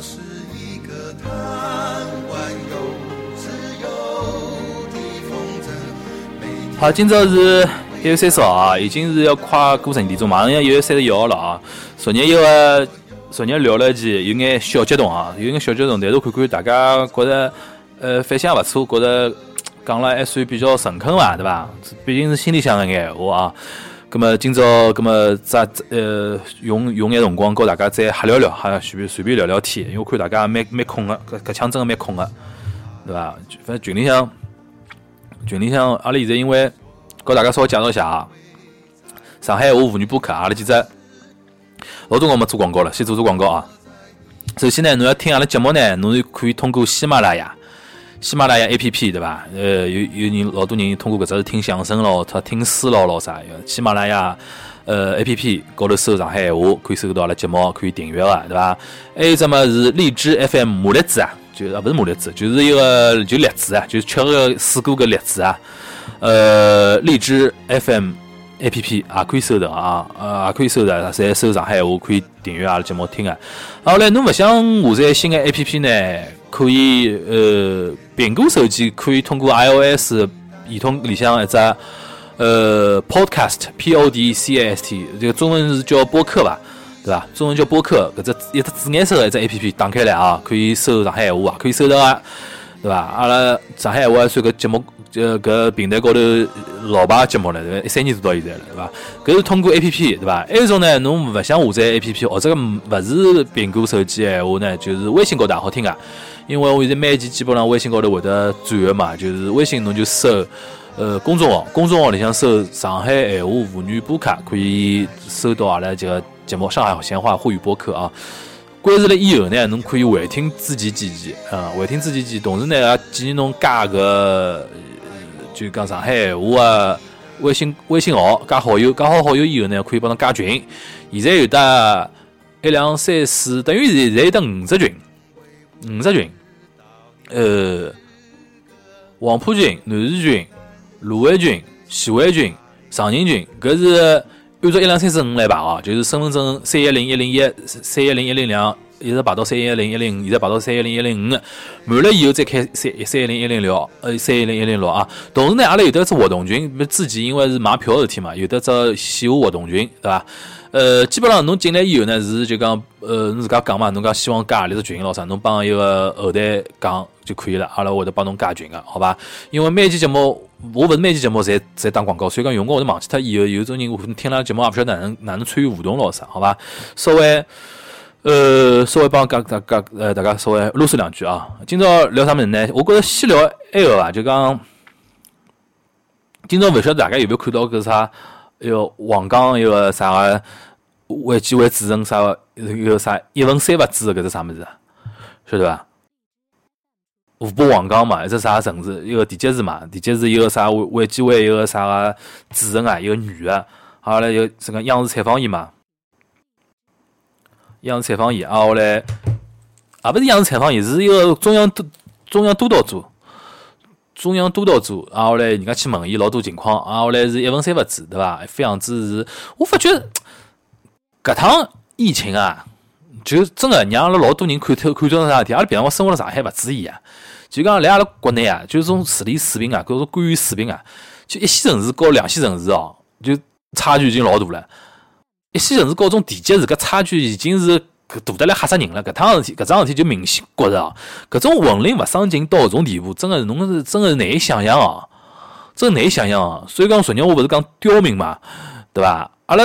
是一个贪玩又自由的风筝。好，今朝是一月三十号啊，已经是要快过十二点钟，马上要一月三十一号了啊。昨日有个，昨日聊了期，有眼小激动啊，有眼小激动，但是看看大家觉得，呃，反响也勿错，觉得讲了还算比较诚恳伐，对伐？毕竟是心里向个眼闲话啊。葛么今朝，葛么再呃用用眼辰光跟大家再瞎聊聊，哈随便随便聊聊天，因为我看大家蛮蛮空个，搿搿腔真个蛮空个，对伐？反正群里向群里向，阿拉现在因为跟大家稍微介绍一下啊，上海话妇女播客，阿拉几只老多我们做广告了，先做做广告啊。首先呢，侬要听阿拉节目呢，侬是可以通过喜马拉雅。喜马拉雅 A P P 对伐？呃，有有人老多人通过搿只听相声咯，他听书咯，咯啥？喜马拉雅呃 A P P 高头搜上海闲话，可以搜到阿拉节目，可以订阅个，对伐？还有只么是荔枝 F M 马栗子啊，就啊勿是马栗子，就是一个就栗子啊，就是吃个水果个栗子啊。呃，荔枝 F M A P P 也可以搜到啊，呃，也可以搜到，侪搜上海闲话，可以订阅阿拉节目听啊。后来侬勿想下载新个 A P P 呢？可以呃，苹果手机可以通过 iOS 系统里向一只呃 Podcast P O D C A S T，这个中文是叫播客吧，对伐？中文叫播客，搿只一只紫颜色的一只 A P P 打开来啊，可以搜上海闲话啊，可以搜到啊，对伐？阿拉上海闲话算个节目，呃，搿平台高头老牌节目了，一三年做到现在了，对伐？搿是通过 A P P，对伐？还一种呢，侬勿想下载 A P P，或者勿是苹果手机闲话呢，就是微信高头也好听啊。因为我现在每期基本上微信高头会得转个嘛，就是微信侬就搜，呃，公众号，公众号里向搜上海闲话妇女播客，可以搜到阿拉这个节目《上海闲话沪语播客》啊。关注了以后呢，侬可以回听之前几期，啊，回听之前几期，同时呢也建议侬加个，就讲上海闲话个微信微信号，加好友，加好好友以后呢，可以帮侬加群。现在有的一两三四，等于现在有得五只群。五十群，呃，黄浦群、南市群、卢湾群、徐汇群、长宁群，搿是按照一两三四五来排哦，就是身份证三一零一零一、三一零一零两，一直排到三一零一零五，现在排到三一零一零五，满了以后再开三三一零一零六，呃，三一零一零六啊。同时呢，阿拉有得只活动群，之前因为是买票事体嘛，有得只线下活动群，对伐？呃，基本上侬进来以后呢，是就讲，呃，侬自家讲嘛，侬讲希望加何里只群咯啥，侬帮一个后台讲就可以了，阿拉会得帮侬加群个，好吧？因为每期节目，我勿是每期节目侪侪打广告，所以讲用光我都忘记脱以后，有种人听了节目也勿晓得哪能哪能参与互动咯啥，好吧？稍微，呃，稍微帮讲大家呃大家稍微啰嗦两句啊。今朝聊啥物事呢？我觉着先聊埃个伐，就讲今朝勿晓得大家有没有看到搿啥？一个黄冈一个啥个卫计委主任啥个一个啥一问三勿知个搿只啥物事，晓得伐？湖北黄冈嘛，一只啥城市？一个地级市嘛，地级市一个啥卫卫计委一个啥个主任啊，一个女个，后来有这个央视采访伊嘛，央视采访伊，啊后来也勿是央视采访伊，是一个中央督中央督导组。中央督导组，然后来人家去问伊老多情况，然后来是一问三勿知，对伐？副样子是，我发觉搿趟疫情啊，就真个让阿拉老多人看透看中啥事体。阿拉平常我生活辣上海勿注意啊，就讲来阿拉国内啊，就是种治理水平啊，搿种官员水平啊，就一线城市和两线城市哦，就差距已经老大了。一线城市和种地级市搿差距已经是。搿大得来吓死人了！搿趟事体，搿桩事体就明显觉着哦，搿种混龄勿上进到搿种地步，真个侬是真个难以想象哦，真难以想象哦。所以讲昨日我勿是讲刁民嘛，对伐？阿拉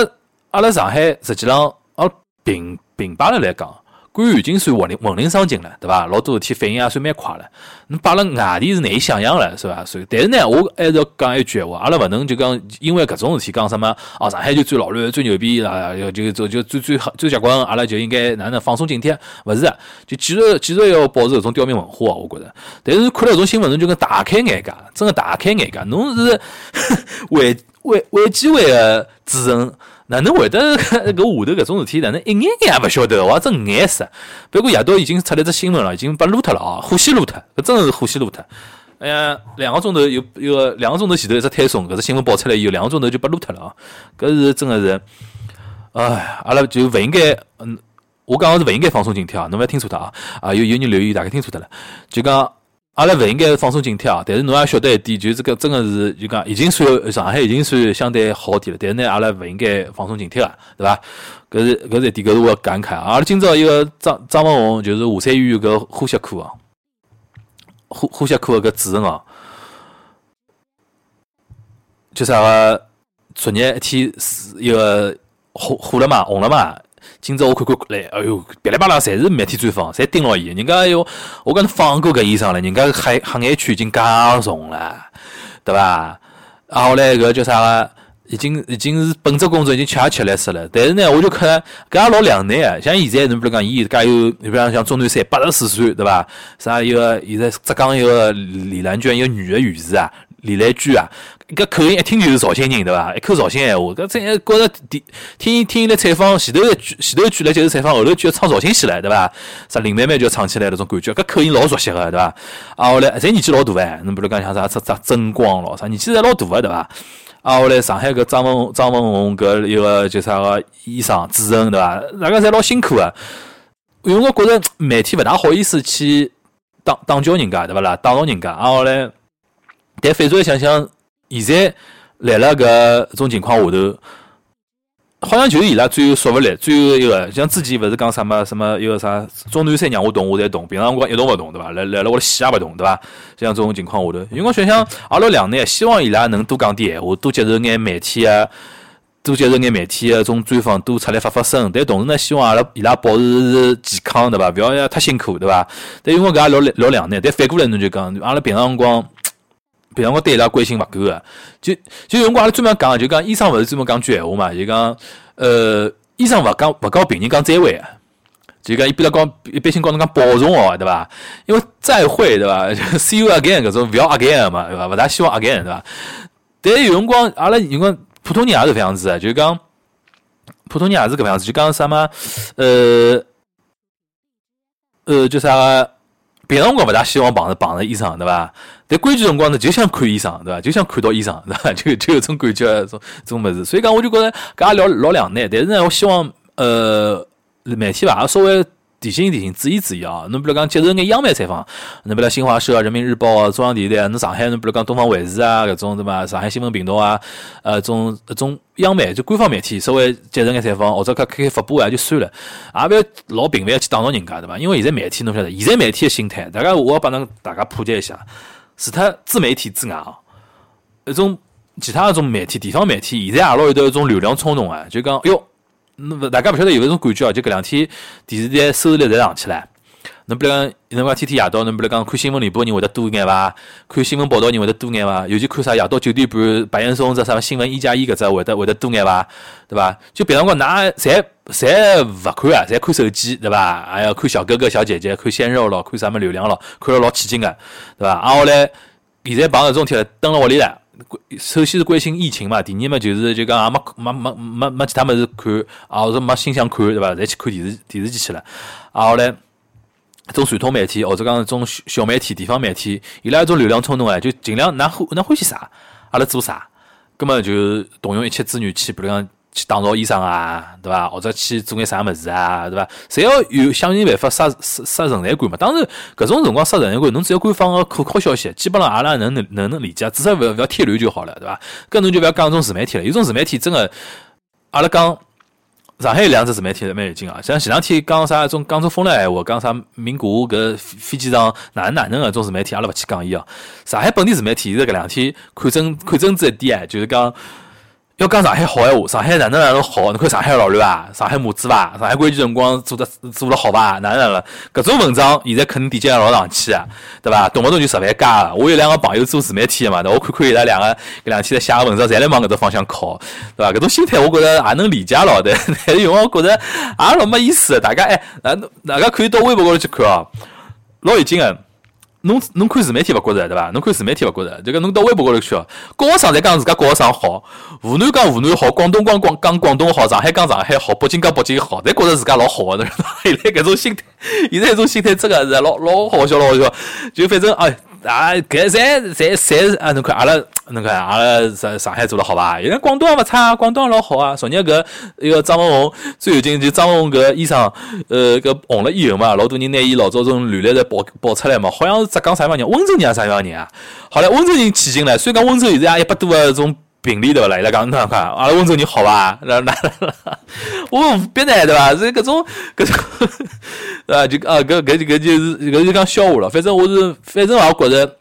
阿拉上海实际上，哦平平摆了来讲。官已经算混龄混龄上进了，对伐？老多事体反应也算蛮快了。侬摆辣外地是难以想象了，是伐？所以，但是呢，我还是要讲一句闲话，阿拉勿能就讲因为搿种事体讲什么哦，上海就最老卵、最牛逼啊，就就就最最最结棍，阿拉就应该哪能放松警惕？勿是，就继续继续要保持搿种刁民文化，我觉着。但是看了搿种新闻，侬就跟大开眼界，真个大开眼界。侬是卫卫卫计委个主任。哪能会得搿下头搿种事体？哪能一眼眼也勿晓得？我真眼死！不过夜到已经出来只新闻了，已经被撸脱了啊！呼吸撸脱，搿真是呼吸撸脱。哎呀，两个钟头有有个两个钟头前头一只推送，搿只新闻爆出来以后，两个钟头就被撸脱了啊！搿是真的是，哎，阿拉就勿应该，嗯，我讲个是勿应该放松警惕啊，侬勿要听错脱啊！啊，有有人留言，大概听错脱了，就讲阿拉勿应该放松警惕啊。但是侬也晓得一点，就是搿真个是就讲已经算上海已经算相对好点了，但是呢，阿拉勿应该放松警惕啊，对伐？搿是搿是一点，搿是我感慨啊。阿拉今朝一个张张文宏，就是华山医院搿呼吸科啊，呼呼吸科搿主任哦，就啥个昨日一天是一个火火了嘛，红了嘛。今朝我看看来，哎哟，噼里啪啦，侪是媒体专访，侪盯牢伊。人家哟，我讲放过搿医生了，人家黑黑眼圈已经介重了，对伐？啊，后来搿叫啥个？已经已经是本职工作已经吃也吃力死了。但是呢，我就看搿也老两难啊。像现在侬比如讲，伊家有，你比方像钟南山，八十四岁，对伐？啥一个现在浙江一个李兰娟，一个女的院士啊，李兰娟啊。搿口音一听就是绍兴人，对伐？一口绍兴闲话，搿真觉着听听听伊来采访，前头一句前头一句来就是采访，后头句要唱绍兴戏了，对伐？啥林妹妹就要唱起来那种感觉，搿口音老熟悉个，对伐？啊，后来侪年纪老大哎，侬比如讲像啥啥啥曾光咯，啥年纪侪老大个，对伐？啊，后来上海搿张文张文宏搿一个叫啥个医生主任，对伐？大家侪老辛苦个，因为我觉着媒体勿大好意思去打打搅人家，对伐啦？打扰人家，啊，后来但反转想想。现在来了搿种情况下头，好像就是伊拉最后说勿来，最后一个像之前勿是讲什么什么一个啥钟南山让我动我才动，平常辰光一动勿动，对伐？来来了我死也勿动，对伐？像这种情况下头，因为我想想阿拉两难，希望伊拉能多讲点闲话，多接受眼媒体啊，多接受眼媒体啊，种专访，多出来发发声。但同时呢，希望阿拉伊拉保持健康，对伐？勿要太辛苦，对伐？但因为搿也老老两难，但反过来侬就讲，阿拉平常辰光。平常我对伊拉关心勿够个，就就用光阿拉专门讲，就讲医生勿是专门讲句闲话嘛，就讲呃，医生勿讲勿告病人讲再会，就讲一般来讲一般性讲侬讲保重哦，对伐？因为再会对伐？See you again 搿种勿要 again 嘛，对伐？勿大希望 again 对伐？但有辰光阿拉有光普通人也是搿样子个，就讲普通人也是搿样子，就讲啥么？呃呃，就啥个？平常辰光勿大希望碰着碰着医生，对伐？但关键辰光呢，就想看医生，对伐？就想看到医生，对伐？就就有种感觉，种种物事。所以讲，我就觉着搿也老老两难。但是呢，我希望呃媒体伐，稍微。提醒提醒，注意注意啊！侬比如讲接受眼央媒采访，侬比如新华社、人民日报啊、中央电视台，侬上海侬比如讲东方卫视啊，搿种对伐？上海新闻频道啊，呃，种搿种央媒就官方媒体，稍微接受眼采访或者开开发布啊，就算了，也勿要老频繁去打扰人家，对伐？因为现在媒体侬晓得，现在媒体的心态，大家我要帮侬大家普及一下，除脱自媒体之外啊，一种其他一种媒体，地方媒体，现在也老有得一种流量冲动啊，就讲哟。大家勿晓得有搿种感觉啊，就搿两天电视台收视率侪上去了。侬比如讲，侬讲天天夜到，侬比如讲看新闻联播人会得多眼伐？看新闻报道人会得多眼伐？尤其看啥夜到九点半白岩松这啥新闻一加一搿只会得会得多眼伐？对伐？就别辰光，㑚侪侪勿看啊，侪看手机，对伐？还要看小哥哥小姐姐，看鲜肉咯，看啥么流量咯，看了老起劲个，对伐？然后来，现在碰搿种天蹲辣屋里了。首先是关心疫情嘛，第二嘛就是就讲也没没没没没其他物事看，啊或者没心想看对伐？侪去看电视电视机去了。啊后来，种传统媒体或者讲种小媒体、地方媒体，伊拉一种流量冲动哎，就尽量拿欢拿欢喜啥，阿拉做啥，根本就动用一切资源去，比如讲。去打造医生啊，对伐？或者去做眼啥物事啊，对伐？侪要有想尽办法杀杀杀人才感嘛。当然，搿种辰光杀人才感，侬只要官方个可靠消息，基本上阿拉能能能能理解，至少勿要勿要添乱就好了，对伐？搿侬就勿要讲种自媒体了，有种自媒体真个，阿拉讲上海有两只自媒体蛮有劲啊。像前两天讲啥种讲种风来闲话，讲啥名古屋搿飞机场哪能哪能个种自媒体，阿拉勿去讲伊哦。上海本地自媒体现在搿两天看真看真子一点哎，就是讲。要讲上海好闲话，上海哪能哪能好？侬看上海老乱啊，上海母子伐？上海关键辰光做的做了好伐？哪能哪能？搿种文章现在肯定点击量老上去啊，对伐？动不动就十万加。我有两个朋友做自媒体的嘛，我看看伊拉两个搿两天在写个文章，侪来往搿只方向靠，对伐？搿种心态我觉着也能理解了，对。但 是因为我觉着也老没意思，大家哎，大家可以到微博高头去看哦，老有劲个。侬侬看自媒体勿觉着对伐？侬看自媒体勿觉着，就讲侬到微博高头去哦，高学生在讲自家高学生好，湖南讲湖南好，广东讲广讲广东好，上海讲上海好，北京讲北京好，侪觉着自家老好的。现在搿种心态，现在搿种心态真个是老老好笑，老好笑。就反正哎，啊，搿侪侪侪啊，侬看阿拉侬看阿拉上上海做了好吧？现在广东也勿差，广东也老好啊。昨日搿一个张文红最近，就张文红搿医生，呃，搿红了以后嘛，老多人拿伊老早从履历在爆爆出来嘛，好像是浙江啥地方人，温州人啊啥地方人啊？好了，温州人起劲了，虽然讲温州现在也一百多个种。病例对伐？来伊拉讲，侬看，阿拉温州人好吧？那那我无必呢，对伐？是搿种各种，啊，就啊，搿搿搿就是搿就讲笑话了。反正我是，反正我觉着，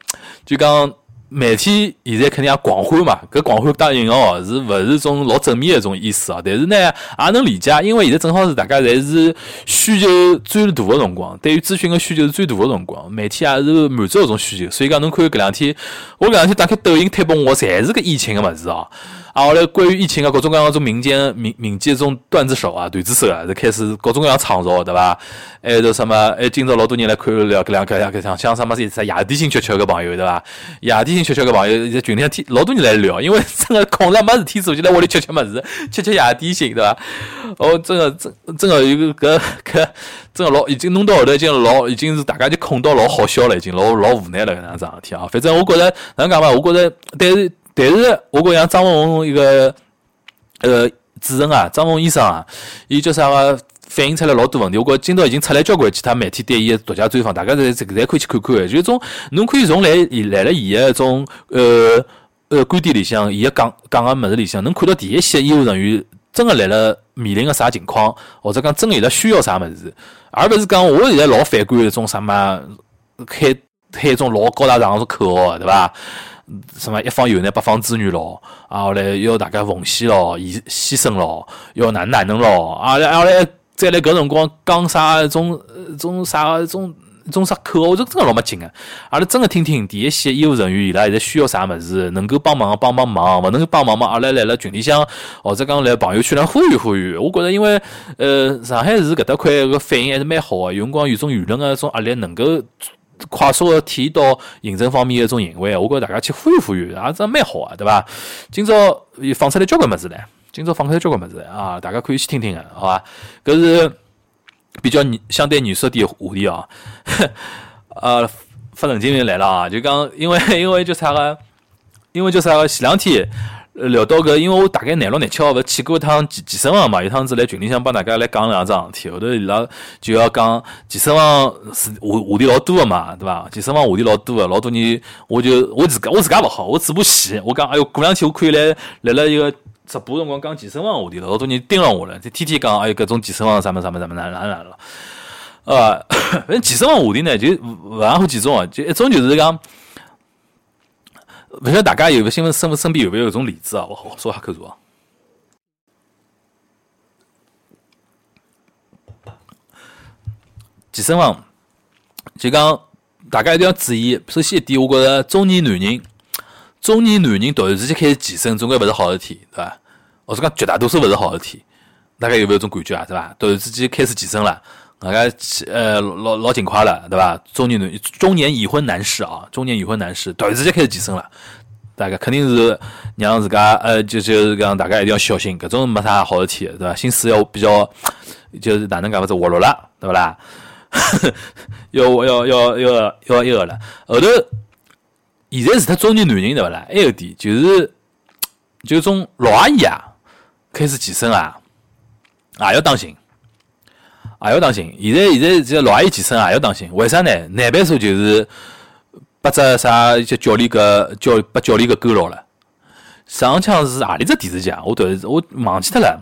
就讲。媒体现在肯定也狂欢嘛，搿狂欢当引号是勿是种老正面的一种意思啊？但是呢，也能理解，因为现在正好是大家侪是需求最大的辰光，对于资讯的需求是最大的辰光，媒体也是满足搿种需求，所以讲侬看搿两天，我搿两天打开抖音推拨，我侪是搿疫情个物事哦。啊，后来关于疫情啊，各种各样种民间民民间种段子手啊、段子手啊，就开始各种各样创造，对伐？还有什么？哎，今朝老多人来看了搿两个两个像像什么是啥夜点心吃吃个朋友，对伐？夜点心吃吃个朋友在群里向天老多人来聊，因为真个空了没事体做，就来屋里吃吃物事，吃吃夜点心，对伐？哦，真个真真个有个搿搿真个老已经弄到后头已经老已经是大家就空到老好笑了，已经老老无奈了搿样子事体啊。反正我觉着哪能讲嘛？我觉着但是。但是，我觉像张文宏一个呃主任啊，张文宏医生啊，伊叫啥个反映出来老多问题。我觉今朝已经出来交关其他媒体对伊个独家专访，大家侪侪可以去看看。就种侬可以从来伊来了伊个种呃呃观点里向，伊个讲讲个物事里向，能看到第一线医务人员真个来了面临个啥情况，或者讲真个伊拉需要啥物事，而勿是讲我现在老反感一种什么开开一种老高大上个口号，对伐？什么一方有难八方支援咯，啊后来要大家奉献咯，牺牺牲咯，要哪哪能咯，啊来后来再来搿辰光讲啥种种啥种种啥口号，这真个老没劲个。阿拉真个听听第一线医务人员伊拉现在需要啥物事，能够帮忙帮帮忙，勿能够帮忙嘛，阿拉来了群里向或者讲来朋友圈里呼吁呼吁。我觉着因为呃上海市搿搭块个反应还是蛮好个，有辰光有种舆论个种压力能够。快速的体现到行政方面的一种行为，我觉着大家去呼吁呼吁，也是蛮好啊，对伐？今朝放出来交关物事唻，今朝放出来交关物事啊，大家可以去听听个，好伐？搿是比较相对严肃点话题哦。呃，发神经病来了啊，就讲因为因为就啥个，因为就啥个前两天。聊到搿，因为我大概廿六廿七号勿去过一趟健健身房嘛，有趟子来群里向帮大家来讲两桩事体，后头伊拉就要讲健身房是话话题老多个嘛，对伐？健身房话题老多个，老多人我就我自家我自家勿好，我嘴巴细，我讲哎哟，过两天我可以来来了一个直播辰光讲健身房话题了，老多人盯牢我了，就天天讲哎哟，搿种健身房啥么啥么啥么哪哪哪了，呃，反正健身房话题呢就勿含好几种啊，就一种就是讲。不晓得大家有没新闻身身边有勿有这种例子啊？我好说下口述啊。健身房就讲大家一定要注意。首先一点，我觉着中年男人，中年男人突然之间开始健身，总归勿是好事体，对伐？或者讲绝大多数勿是好事体。大家有没有种感觉啊？对伐？突然之间开始健身了。大概呃老老勤快了，对吧？中年男中年已婚男士啊，中年已婚男士突然之间开始健身了，大概肯定是让自家呃就就是讲大家一定要小心，搿种没啥好事体，对吧？心思要比较就是哪能讲法子活络了，对不啦？要要要要要一个了，后头现在是他中年男人对不啦？还有点就是就种老阿姨啊，开始健身啊，也要当心。也要当心，现在现在这老阿姨健身也要当心，为啥呢？难办数就是把只啥就教练个教把教练个勾牢了。上枪是何里只电视剧啊？我突然我忘记脱了，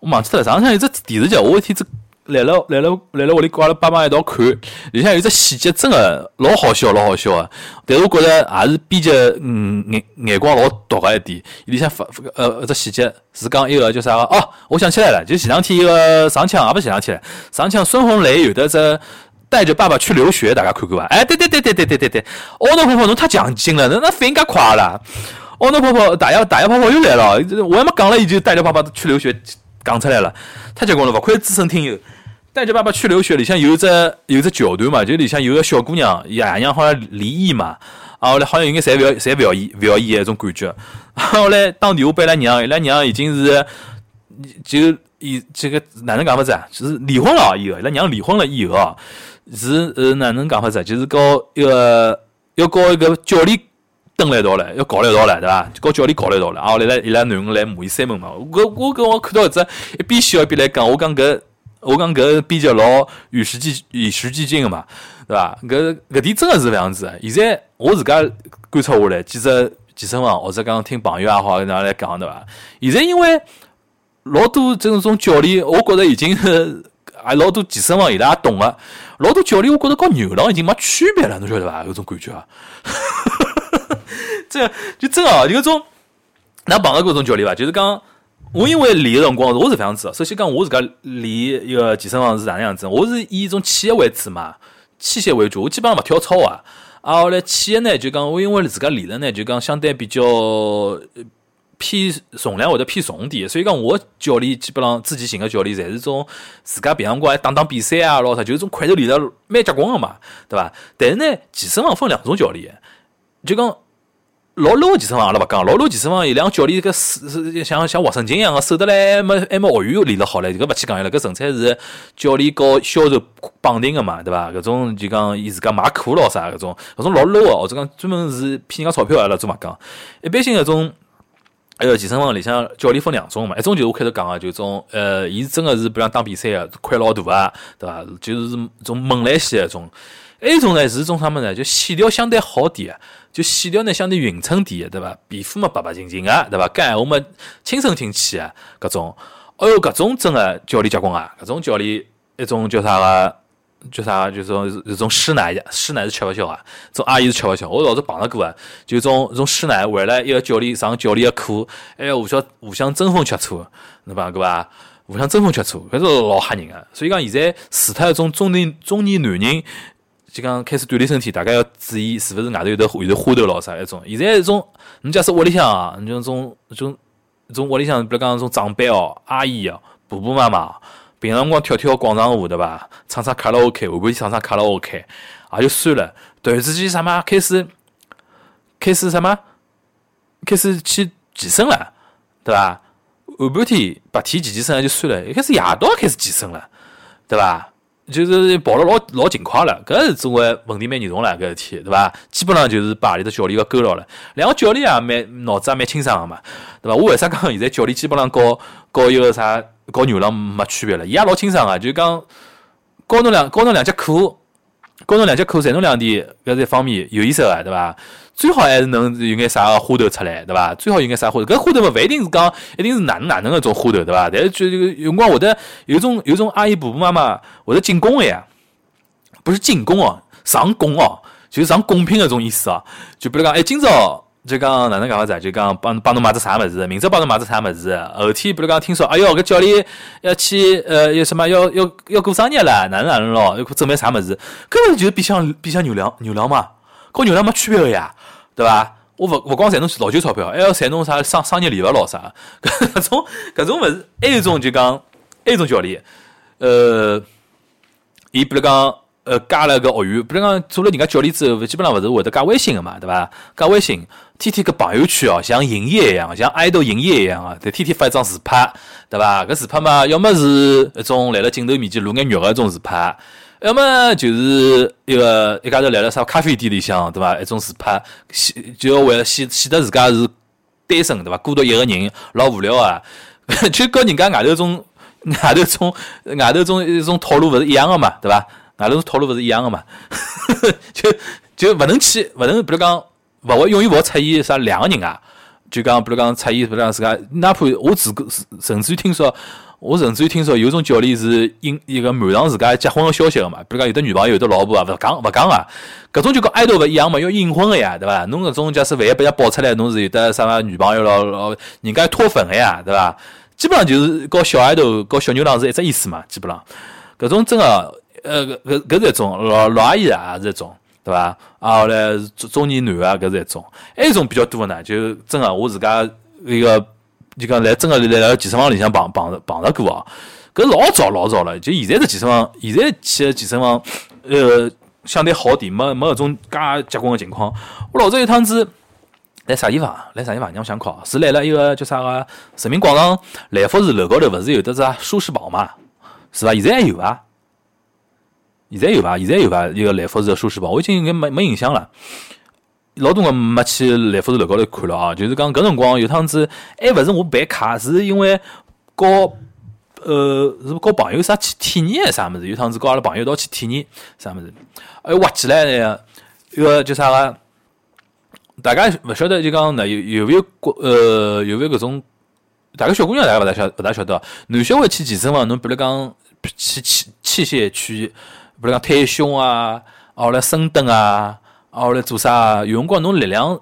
我忘记脱了。上枪有只电视剧，我一天子。来了来了来了，屋里跟阿拉爸妈一道看，里向有只细节真个老好笑，老好笑个。但是我觉着也是编辑嗯眼眼光老毒个一点。里向发呃，只细节是讲一个叫啥个？哦，我想起来了，就前两天一个上枪，也不前两天，上枪孙红雷有的只带着爸爸去留学，大家看看伐？哎，对对对对对对对对，奥诺婆婆侬太强劲了，那那反应介快了。奥诺婆婆大爷大爷婆婆又来了，我还没讲了，已经带着爸爸去留学讲出来了，太结棍了，勿愧资深听友。带着爸爸去留学，里向有只有只桥段嘛，就里向有个小姑娘，爷娘好像离异嘛，啊后来好像应该侪勿要侪勿要伊勿要伊个种感觉，后来打电话拨伊拉娘，伊拉娘已经是就以这个哪能讲法子啊？就是离婚了以后，伊拉娘离婚了以后啊，是呃哪能讲法子？就是搞一个要搞一个教练蹲了一道唻，要搞了一道唻，对伐？搞教练搞了一道唻，啊，后来伊拉囡恩来骂伊三门嘛。我我搿我看到一只一边笑一边来讲，我讲搿我讲搿编辑老与时俱与时俱进个嘛，对伐？搿搿点真个是搿样子。现在我自家观察下来，其实健身房或者讲听朋友也好，哪来讲对伐？现在因为老多这种教练，我觉着已经 是啊老多健身房伊拉也懂个，老多教练我觉着跟牛郎已经没区别了，侬晓得伐？有种感觉啊。这就真哦，就搿种，㑚碰到搿种教练伐？就是讲，我因为练个辰光，我是搿样子。首先讲，我自家练一个健身房是哪能样子？我是以一种器械为主嘛，器械为主，我基本上勿跳操啊。啊，后来器械呢，就讲我因为自家练了呢，就讲相对比较偏重量或者偏重点，所以讲我教练基本上自己寻个教练，侪是种自家平常光还打打比赛啊，咾啥，就是种块头练得蛮结棍个嘛，对伐？但是呢，健身房分两种教练，就讲。老 low 个健身房阿拉勿讲，老 low 健身房，伊两个教练搿是像像活神经一样个，瘦得来还没还没学员练得好唻，搿勿去讲伊拉，搿纯粹是教练和销售绑定个嘛，对伐？搿种就讲伊自家卖课咯啥搿种，搿种老 low 个，或者讲专门是骗人家钞票阿拉做勿讲。一般性搿种，呃，健身房里向教练分两种嘛，一种就是我开头讲个，就种呃，伊真个是比方打比赛个，块老大个，对伐？就是种猛来些一种。还一种呢是种啥么呢？就线条相对好点，就线条呢相对匀称点，对伐？皮肤嘛白白净净个，对伐？讲闲话嘛轻声听气个，搿种，哦哟，搿种真个教练结棍啊！搿种教练一种叫啥个？叫啥？就种是种师奶，师奶是吃勿消啊！种阿姨是吃勿消。我老早碰到过啊，就种种师奶为了一个教练上教练个课，还要，互相互相争风吃醋，对伐？搿伐？互相争风吃醋，搿是老吓人个。所以讲现在除脱一种中年中年男人。就讲开始锻炼身体，大家要注意是勿是外头有的有的花头咯啥一种。现在一种，你假使屋里向啊，你种种种种屋里向，比如讲种长辈哦、阿姨哦、婆婆妈妈，平常光跳跳广场舞对伐？唱唱卡拉 OK，会不会唱唱卡拉 OK？也就算了。突然之间什么开始开始什么开始去健身了，对伐？下半天白天健健身就算了，一开始夜到开始健身了，对伐？就是跑了老老勤快了，搿是作为问题蛮严重了，搿事体对伐？基本上就是把阿里头教练个勾牢了。两个教练也蛮脑子也蛮清爽个嘛，对伐？我为啥讲现在教练基本上搞搞一个啥搞牛郎没区别了？伊也老清爽个，就讲教侬两教侬两节课，教侬两节课，赚侬两钿，搿是一方面有意思个，对伐？最好还是能有眼啥个花头出来，对伐？最好有眼啥花头，搿花头勿一定是讲一定是哪能哪能个种花头，对伐？但是就有辰光会得有种有种阿姨婆婆妈妈会得进攻个呀，不是进攻哦，上贡哦，就是上贡品个种意思哦。就比如讲，哎，今朝就讲哪能讲法子，就讲帮帮侬买只啥物事，明朝帮侬买只啥物事，后天比如讲听说，哎哟，搿教练要去呃，有什么要要要过生日了，哪能哪能咯，要准备啥物事，搿勿是就是变相变相牛郎牛郎嘛，跟牛郎没区别个呀。对伐？我勿勿光赚侬老酒钞票，还要赚侬啥商商业礼物咯啥？搿种搿种物事，还有种就讲，还有种教练，呃，伊比如讲，呃，加了个学员，比如讲做了人家教练之后，基本上勿是会得加微信个嘛，对伐？加微信，天天搿朋友圈哦，像营业一样，像爱豆营业一样啊，在天天发一张自拍，对伐？搿自拍嘛，要么是一种来了镜头面前露眼肉个一种自拍。要么就是一个一家头来了啥咖啡店里向，对伐？一种自拍，显就要为了显显得自家是单身，对伐？孤独一个人，老无聊啊！就跟人家外头种 外头种外头种一种套路勿是一样个嘛，对伐？外头种套路勿是一样个嘛？就就勿能去，勿能比如讲，勿会永远勿会出现啥两个人啊？就讲比如讲出现，比如讲自家，哪怕我自个甚至于听说。我甚至于听说有种教练是隐一个瞒上自家结婚个消息个嘛，比如讲有的女朋友有的老婆啊，勿讲勿讲啊，搿种就跟爱豆勿一样嘛，要隐婚个呀，对伐？侬搿种假使万一被人家爆出来，侬是有的啥个女朋友咯，人家脱粉个呀，对伐？基本上就是搞小爱豆、搞小牛郎是一只意思嘛，基本上搿种真个，呃，搿搿搿是一种老老阿姨啊，也是一种，对伐？啊，后来中中年男啊，搿是一种，还有一种比较多个呢，就真个我自家一个。就讲来真个来来健身房里向碰碰碰着过啊，搿老早老早了。就现在的健身房，现在去健身房，呃，相对好点，没没搿种介结棍个情况。我老早有趟子来啥地方？来啥地方？让我想考，是来了一个叫啥个人民广场来福士楼高头，勿是有得只舒适宝嘛？是伐？现在还有伐？现在有伐？现在有伐？一个来福士的舒适宝，我已经应该没没印象了。老多辰光没去来福士楼高头看了啊，就是讲搿辰光有趟子还勿是我办卡，是因为搞呃是搞朋友啥去体验还啥物事，有趟子搞阿拉朋友一道去体验啥物事，哎挖起来呢，一个叫啥个？大家勿晓得就讲呢，有有没有过呃有没有搿种？大概小姑娘大家勿大晓勿大晓得，男小孩去健身房，侬比如讲去器器械区，比如讲推胸啊，后来深蹲啊，后来做啥？有辰光侬力量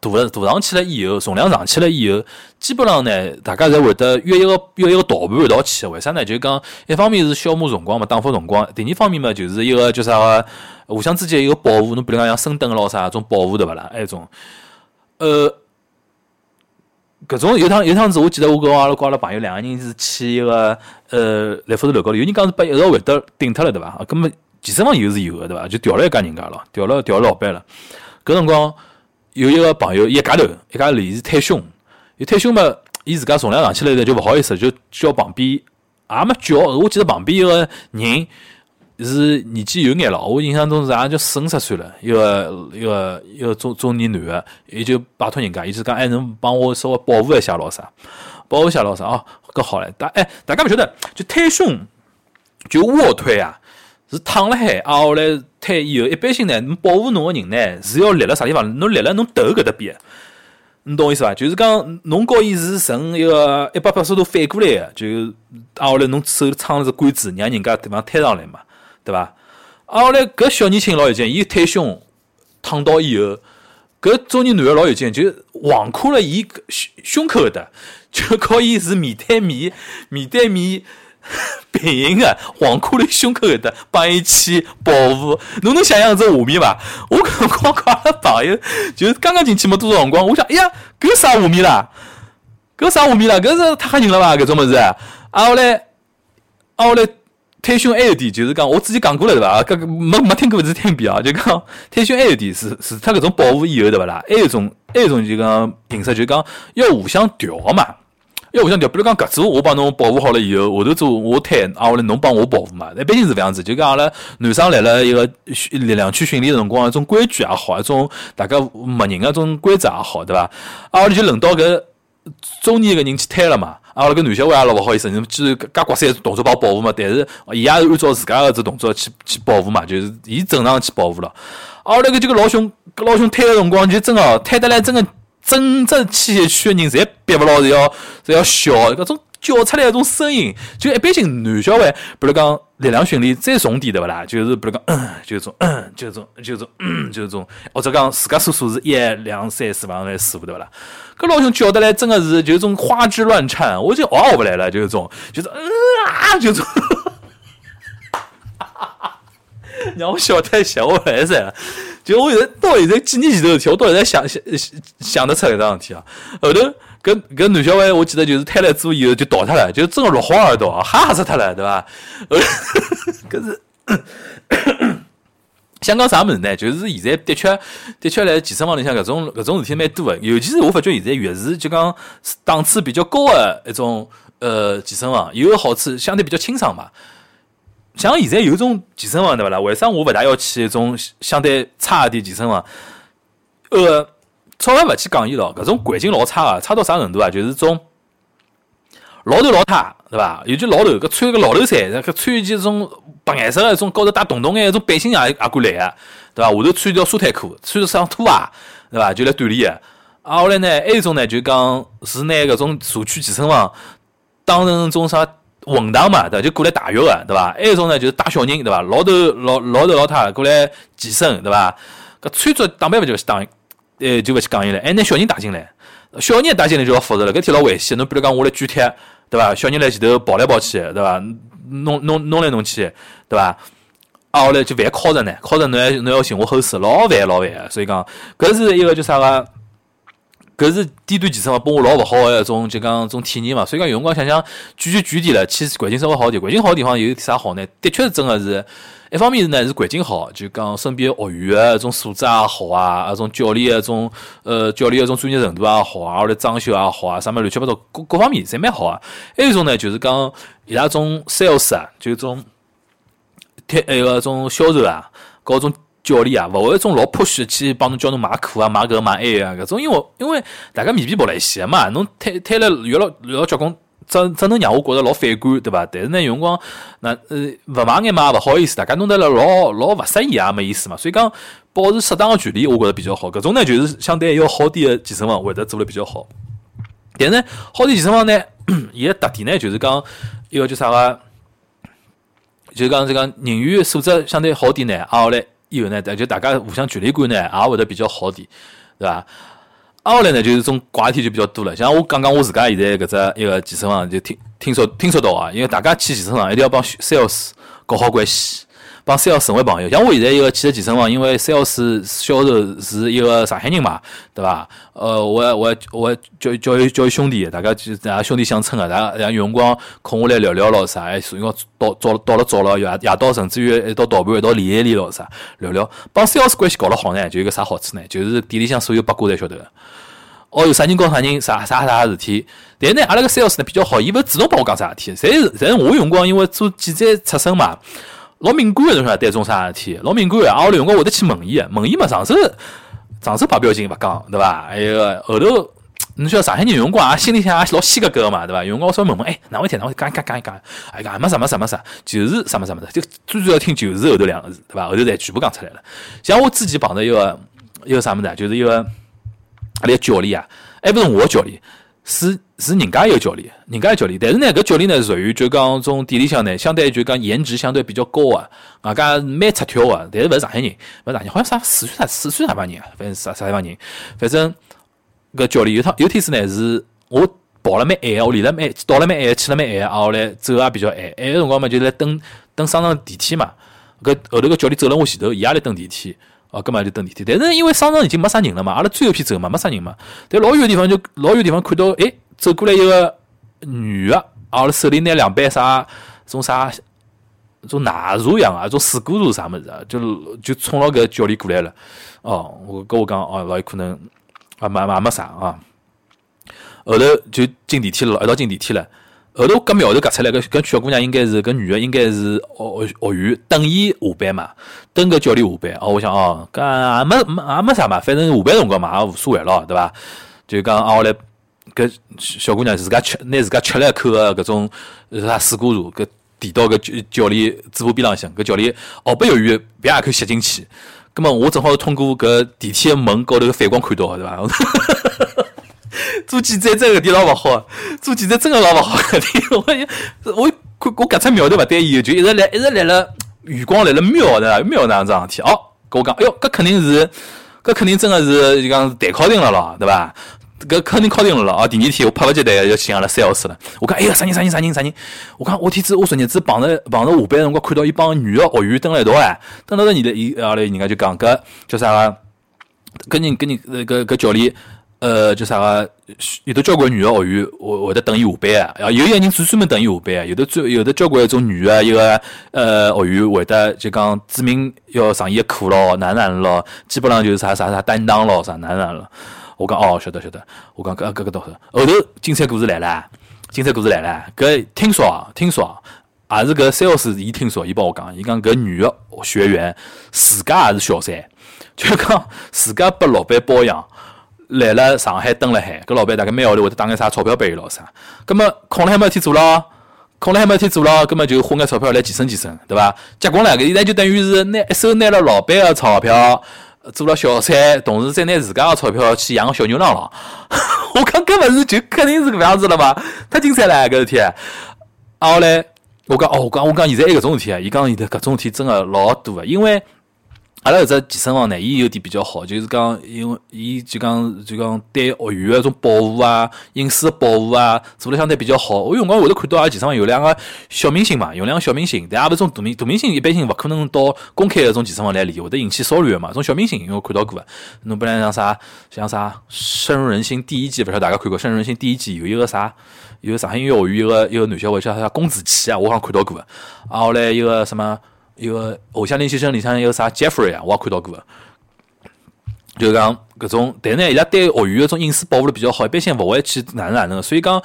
大了大上去了以后，重量上去了以后，基本上呢，大家侪会得约一个约一个导盘一道去。为啥呢？就是讲一方面是消磨辰光嘛，打发辰光；第二方面嘛，就是一个叫啥个，互相之间一个保护。侬比如讲像深蹲咯啥，种保护对勿啦？埃种，呃。搿种有趟有趟子，我记得我跟阿拉跟阿拉朋友两个人是去一个呃来福士楼高头，有人讲是把一个会得顶脱了，对伐？啊，根本健身房有是有个，对伐？就调了一家人家咯，调了调了老板了。搿辰光有一个朋友一家头一家头伊是太凶，伊太凶嘛，伊自家重量上去了以后就勿好意思，就叫旁边也没叫，我记得旁边一个人。是年纪有眼了，我印象中是也就四五十岁了，一个一个一个中中年男的，伊就拜托人家，伊就讲还能帮我稍微保护一下咾啥，保护一下咾啥哦，搿好唻，大哎大家勿晓得，就推胸就卧推啊，是躺辣海啊，后来推以后，一般性呢，侬保护侬个人呢是要立辣啥地方？侬立辣侬头搿搭边，侬懂我意思伐？就是讲侬告伊是呈一个一百八十度反过来个，就啊后来侬手撑着管子，让人家对方推上来嘛。对伐？啊，后来搿小年轻老有劲，伊推胸躺倒以后，搿中年男个老有劲，就横跨了伊胸胸口搿搭，就靠伊是面对面面对面平行个，横跨了胸口搿搭，帮伊去保护。侬能想象这画面伐？我刚刚跟阿拉朋友就是刚刚进去没多少辰光，我想，哎呀，搿啥画面啦？搿啥画面啦？搿是太吓人了伐？搿种物事啊！后来，啊后来。推胸还有点，就是讲我之前讲过了，对伐？搿个没没听过，是听遍啊。就讲推胸还有点是是它搿种保护以后，对勿啦？还有一种还有一种就讲形式，就讲要互相调嘛，要互相调。比如讲搿组我帮侬保护好了以后，下头组我推，啊，后来侬帮我保护嘛。一般性是搿样子，就讲阿拉男生来了一个力量区训练的辰光，一种规矩也好，一种大家默认个种规则也好，对伐？啊，后来就轮到搿中年个人去推了嘛。啊，那个男小孩也老勿好意思，你既然介刮三动作帮我保护嘛，但是伊也是按照自家个这动作去去保护嘛，就是伊正常去保护了。啊，那个这个老兄，搿老兄推个辰光就真哦，推得来真个真正器械区个人侪憋勿牢，是要是要笑，搿种叫出来一种声音，就一般性男小孩，比如讲力量训练再重点对勿啦？就是比如讲，就 种，就种，就种，就种，或者讲自家数数是一、两、三、四往来数对勿啦？搿老兄叫得来，真的是就种花枝乱颤，我就学学不来了，就是种，就是嗯啊，就种，让我笑太笑，我来噻。就我现在到现在几年前头事体，我到现在想想想得出搿桩事体啊。后头搿搿男小孩，我记得就是推了桌以后就倒脱了，就真个落花儿倒，吓死脱了，对伐？搿 是。想讲啥物事呢？就是现在的确的确来健身房里向搿种搿种事体蛮多的，尤其是我发觉现在越是就讲档次比较高的一种呃健身房，有个好处相对比较清爽嘛。像现在有种健身房对勿啦？为啥我勿大要去一种相对差一点健身房？呃，稍微勿去讲伊咯，搿种环境老差啊，差到啥程度啊？就是种。老头老太，对伐？尤其老头，搿穿个老头衫，搿穿一件种白颜色个，种高头带洞洞眼，种背心也也过来个，对伐？下头穿条沙滩裤，穿着双拖鞋，对伐？就来锻炼个。啊，后来呢，还有一种呢，就讲是拿搿种社区健身房当成种啥混堂嘛，对伐？就过来汏浴个，对伐？还一种呢，就是带小人，对伐？老头老老头老太过来健身，对伐？搿穿着打扮勿就去打，呃，就勿去讲伊了，还拿小人带进来，小人带进来就要复杂了，搿天老危险。侬比如讲，我来举铁。对伐？小人来前头跑来跑去，对伐？弄弄弄来弄去，对伐？啊，后来就烦靠着呢，靠着侬要侬要寻我后事，老烦老烦。所以讲，搿是一个叫啥个？搿是低端健身房拨我老勿好个一种，就讲种体验嘛。所以讲有辰光想想，举举举点了，去环境稍微好点。环境好地方有啥好呢？的确是真个是。一方面是呢，是环境好，就讲身边学员个种素质也好啊，啊种教练个种呃教练个种专业程度也好啊，后来装修也好啊，啥么乱七八糟各各方面侪蛮好啊。还有一种呢，就是讲伊拉种 sales 啊，就种贴那个种销售啊，搞种教练啊，勿会种老泼血去帮侬叫侬买课啊、买搿买埃啊，搿种因为因为大家面皮薄了一些嘛，侬推推了越老越老结棍，只只能让我觉着老反感，对伐？但是呢，有辰光那呃勿买眼嘛勿好意思，大家弄得了老老勿适意也没意思嘛，所以讲保持适当个距离，我觉着比较好。搿种呢就是相对要好点个健身房会得做了比较好。但是呢，好点健身房呢，伊个特点呢就是讲一个叫啥个？就是讲这个人员素质相对好点呢，啊后来以后呢，就大家互相距离感呢也会得比较好点，对伐？挨下来呢，就是种怪体就比较多了。像我刚刚我自家现在搿只一个健身房就听听说听说到啊，因为大家去健身房一定要帮 sales 搞好关系。帮 sales 成为朋友，像我现在一个汽车健身房，因为 sales 销售是一个上海人嘛，对伐？呃，我我我叫叫叫伊兄弟，大家就大家兄弟相称个，大家有辰光空下来聊聊咯啥，还所以讲到到到了早了夜夜到甚至于一道倒盘一道练一练咯啥，聊聊。帮 sales 关系搞了好呢，就有个啥好处呢？就是店里向所有八卦侪晓得。哦，有啥人告啥人啥啥啥事体？但呢，阿拉个 sales 呢比较好，伊勿主动帮我讲啥事体，侪是侪是我用光因为做记者出身嘛。老敏感个，侬晓得对种啥事体？老敏感个，啊，我有辰光会得去问伊个，问伊嘛，上手上手发表情勿讲，对伐？还有后头，侬晓得上海人有辰光也心里向也老稀格格个嘛，对伐？有辰光我稍微问问，哎，哪位天哪位讲讲讲一讲，哎讲没啥没啥没啥，就是啥么啥么的，就最主要听就是后头两个字，对伐？后头侪全部讲出来了。像我之前碰到一个一个啥么子，就是一个阿拉个教练啊，还勿是我教练。是是人家一个教练，人家个教练，但是呢，搿教练呢属于就讲从店里向呢，相对就讲颜值相对比较高啊，外加蛮出挑个，但是勿是上海人，勿是上海人，好像啥四川啥四川啥帮人啊，反正啥啥地方人，反正搿教练有趟有天子呢是我跑了蛮晚，我练了蛮到了蛮晚，去了蛮晚，啊后来走也比较晚，晚个辰光嘛就来等等商场电梯嘛，搿后头个教练走了我前头，伊也来等电梯。哦，搿么就等电梯，但是因为商场已经没啥人了嘛，阿拉最后一批走嘛，没啥人嘛。但老远地方就老远地方看到，哎，走过来一个女个，阿拉手里拿两杯啥，种啥，种奶茶一样啊，种水果茶啥物事啊，就就冲牢搿教练过来了。哦，我跟我讲，哦，老有可能啊，没没没啥啊。后头就进电梯了，一道进电梯了。后头搿苗头夹出来，搿搿小姑娘应该是搿女个，应该是学学员等伊下班嘛，等搿教练下班。哦，我想哦，搿也没没也没啥嘛，反正下班辰光嘛也无所谓咯，对伐？就讲啊，后来搿小姑娘自家吃，拿自家吃了一口个搿种啥水果茶，搿递到搿教教练嘴巴边浪向，搿教练毫不犹豫啪一口吸进去。葛末我正好通过搿电梯门高头个反光看到，对伐？做记者真搿点老勿好，做记者真个老勿好搿点。我我看我搿只苗头勿对意，就一直来一直来了余光来了瞄的瞄那样子事体。哦，跟我讲，哎哟，搿肯定是搿肯定真个是就讲谈敲定了咯，对伐？搿肯定敲定了咯。哦，第二天我迫不及待要请阿拉三号室了。我讲，哎呀，啥人啥人啥人啥人？我讲我天子，我昨日子碰着碰着下班辰光看到一帮女个学员蹲辣一道哎，蹲辣着你的伊阿拉人家就讲搿叫啥个？搿人搿人搿搿教练。呃，叫啥个？有的交关女个学员会会得等伊下班啊，啊有一个人专专门等伊下班啊，有的专有的交关一种女个一个呃学员会得就讲指明要上伊个课咯，哪能咯，基本上就是啥啥啥担当咯，啥哪能了。我讲哦，晓得晓得。我讲搿搿个倒是。后头精彩故事来了，精彩故事来了。搿听说啊，听说啊，也是搿三号师伊听说，伊帮我讲，伊讲搿女个学员自家也是小三，就讲自家拨老板包养。来了上海蹲了海，搿老板大概每号头会得打眼啥钞票拨伊咯啥，葛末空了海没事做咯，空了海没事做咯，葛末就花眼钞票来健身健身，对伐？结棍了，搿现在就等于是拿一手拿了老板个钞票，做了小三，同时再拿自家个钞票去养个小牛郎咯。我讲搿勿是就肯定是搿样子了嘛？太精彩了搿事体。啊后来我讲哦，我讲我讲现在还搿种事体啊，伊讲现在搿种事体真个老多个，因为。阿拉搿只健身房呢，伊有点比较好，就是讲，因为伊就讲就讲对学员个种保护啊、隐私个保护啊，做得相对比较好。我有辰光会得看到阿拉健身房有两个小明星嘛，有两个小明星，但也勿是种大明大明星，一般性勿可能到公开个种健身房来练，会得引起骚乱个嘛。种小明星，因为我看到过，侬本来像啥像啥深入人心第一季，勿晓得大家看过深入人心第一季有一个啥，有个上海音乐学院一个一个男小伙叫啥龚子淇啊，我好像看到过。啊，后来一个什么？一个偶像练习生里向有啥 Jeffrey 啊，我也看到过，就讲搿种，但是呢，伊拉对学员搿种隐私保护的比较好，一般性勿会去哪能哪能，所以讲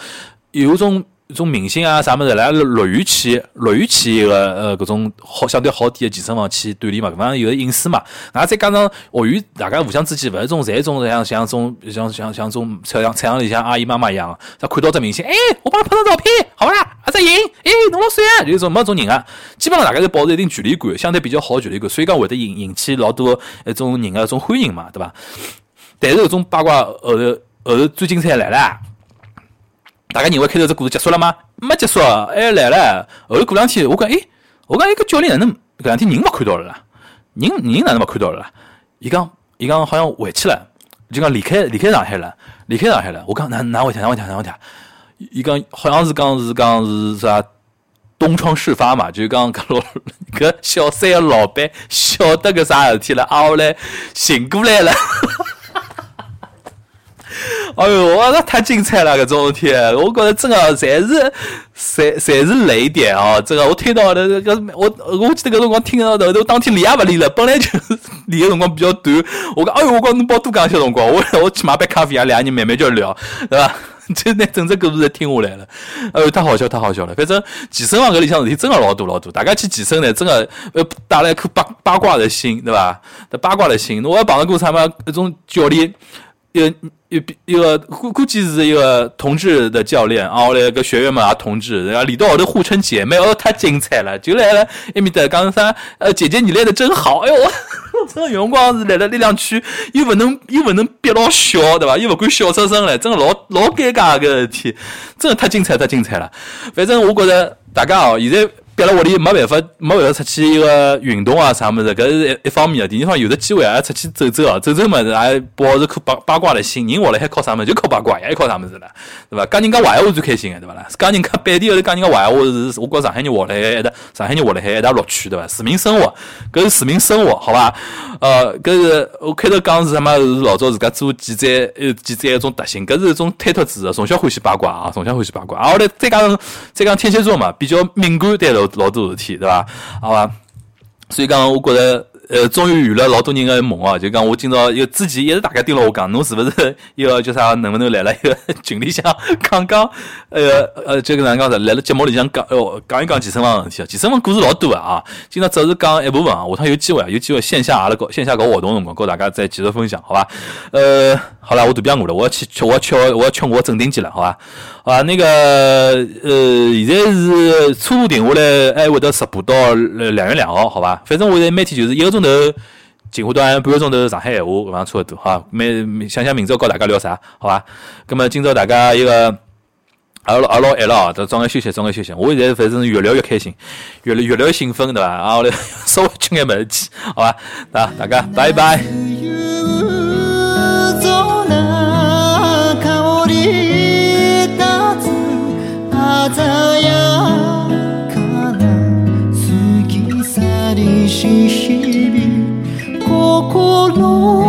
有种种明星啊啥物事来乐园去乐园去一个呃搿种好相对好点的健身房去锻炼嘛，搿方有隐私嘛。然后再加上学员大家互相之间勿是种侪种像像种像像像种菜场菜场里向阿姨妈妈一样，他看到只明星，哎，我帮侬拍张照片，好伐？阿只影，哎，侬老帅啊，就是种没种人啊。基本上大家是保持一定距离感，相对比较好距离感，所以讲会得引引起老多一种人个一种欢迎嘛，对伐？但是搿种八卦后头后头最精彩来了。大家认为开头这故事结束了吗？没结束，还来了。后头过两天，我讲，哎，我讲，一个教练哪能搿两天人没看到了啦？人人哪能没看到了啦？伊讲，伊讲好像回去了，就讲离开离开上海了，离开上海了。我讲哪哪回事？哪回事？哪回事？伊讲好像是讲是讲是啥东窗事发嘛，就讲搿老搿小三个老板晓得搿啥事体了，啊后来醒过来了。哎呦，我那太精彩了！搿种事体，我觉着真个侪是，侪侪是雷点哦！真个，我听到的搿我，我记得搿辰光听到头头，当天练也勿理了，本来就理的辰光比较短。我讲，哎呦，我讲侬帮我多讲些辰光，我 我去买杯咖啡啊，两个人慢慢叫聊，对伐？就拿整只故事听下来了。哎呦，太好笑，太好笑了！反正健身房搿里向事体真个老多老多，大家去健身呢，真个呃带了一颗八八卦的心，对伐？八卦的心，我还碰到过啥么一种教练。一个一一个估估计是一个同志的教练啊，我来个学员们也同志，然后里头后头互称姐妹，哦，太精彩了，就来了埃面搭讲啥，呃，姐姐你练的真好，哎呦，这个辰光是来了力量区，又不能又不能憋牢笑，对吧？又不敢笑出声来，真的老老尴尬个事体，真的太精彩太精彩了。反正我觉着大家哦，现在。憋辣屋里没办法，没办法出去一个运动啊啥么子，搿是一一方面啊。第二方有的机会还出去走走啊，走走么子还保持颗八八卦的心。人活了还靠啥么？就靠八卦呀，还靠啥么子了，对伐？讲人家坏话最开心个，对伐啦？讲人家背地后头讲人家坏话是，我觉上海人活了还一搭，上海人活了还一大乐趣，对伐？市民生活，搿是市民生活，好伐？呃，搿是我开头讲是什么？是老早自家做记者，呃，记者一种特性，搿是一种推脱自的，从小欢喜八卦啊，从小欢喜八卦。啊，后来再讲再讲天蝎座嘛，比较敏感对老老多事体。对伐？好吧，所以讲，我觉着，呃，终于圆了老多人个梦啊。就讲，我今朝一个之前一直大家盯牢我讲，侬是勿是一个叫啥？能不能来了一 个群里向讲讲？呃呃，就跟哪能讲的？来了节目里向讲，哦，讲一讲健身房问题啊。健身房故事老多啊。今朝只是讲一部分啊。下趟有机会啊，有机会线下阿拉搞线下搞活动辰光，跟大家再继续分享，好吧？呃，好了，我肚皮饿了，我要去吃，我要吃，我要吃我镇定剂了，好吧？啊，那个呃，现在是初步定下来，还会得直播到两月两号，好吧？反正我现在每天就是一个钟头进化段，半个钟头上海闲话，搿样差勿多哈。每想想明朝告大家聊啥，好吧？那么今朝大家一个阿老阿老爱了啊，早眼休息，早眼休息。我现在反正越聊越开心，越越聊越兴奋，对伐？啊，我来 稍微吃眼物事去，好吧？啊，大家拜拜。ししび心